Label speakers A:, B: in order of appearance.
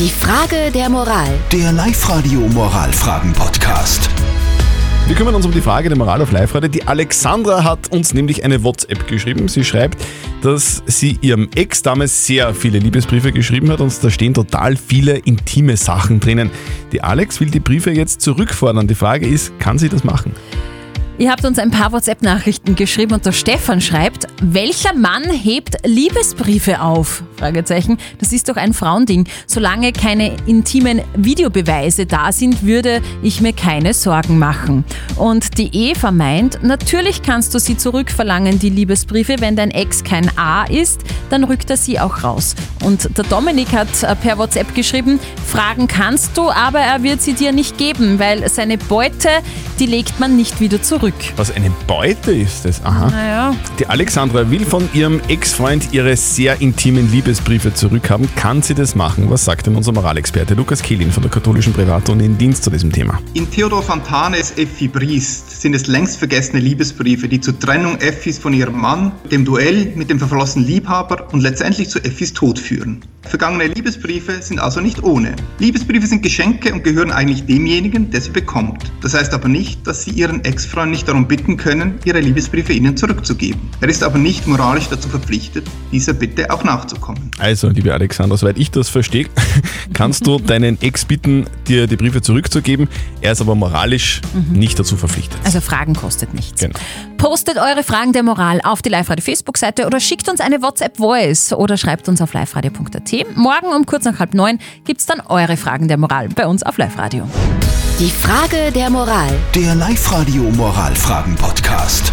A: Die Frage der Moral.
B: Der Live-Radio Moralfragen-Podcast.
C: Wir kümmern uns um die Frage der Moral auf live -Radio. Die Alexandra hat uns nämlich eine WhatsApp geschrieben. Sie schreibt, dass sie ihrem Ex damals sehr viele Liebesbriefe geschrieben hat und da stehen total viele intime Sachen drinnen. Die Alex will die Briefe jetzt zurückfordern. Die Frage ist, kann sie das machen?
D: Ihr habt uns ein paar WhatsApp-Nachrichten geschrieben und der Stefan schreibt, welcher Mann hebt Liebesbriefe auf? Fragezeichen. Das ist doch ein Frauending. Solange keine intimen Videobeweise da sind, würde ich mir keine Sorgen machen. Und die Eva meint, natürlich kannst du sie zurückverlangen, die Liebesbriefe. Wenn dein Ex kein A ist, dann rückt er sie auch raus. Und der Dominik hat äh, per WhatsApp geschrieben, Fragen kannst du, aber er wird sie dir nicht geben, weil seine Beute, die legt man nicht wieder zurück.
C: Was eine Beute ist das? Aha.
D: Naja.
C: Die Alexandra will von ihrem Ex-Freund ihre sehr intimen Liebesbriefe zurückhaben. Kann sie das machen? Was sagt denn unser Moralexperte Lukas Kehlin von der katholischen Privatuni in Dienst zu diesem Thema?
E: In Theodor Fontanes Effi Briest sind es längst vergessene Liebesbriefe, die zur Trennung Effis von ihrem Mann, dem Duell mit dem verflossenen Liebhaber und letztendlich zu Effis Tod führen. Vergangene Liebesbriefe sind also nicht ohne. Liebesbriefe sind Geschenke und gehören eigentlich demjenigen, der sie bekommt. Das heißt aber nicht, dass sie ihren Ex-Freund nicht darum bitten können, ihre Liebesbriefe ihnen zurückzugeben. Er ist aber nicht moralisch dazu verpflichtet, dieser Bitte auch nachzukommen.
C: Also, liebe Alexandra, soweit ich das verstehe, kannst du deinen Ex bitten, dir die Briefe zurückzugeben. Er ist aber moralisch nicht dazu verpflichtet.
D: Also Fragen kostet nichts.
C: Genau.
D: Postet eure Fragen der Moral auf die Live-Radio Facebook-Seite oder schickt uns eine WhatsApp-Voice oder schreibt uns auf liveradio.at. Morgen um kurz nach halb neun gibt's dann eure Fragen der Moral bei uns auf Live-Radio.
A: Die Frage der Moral.
B: Der Live-Radio Moralfragen-Podcast.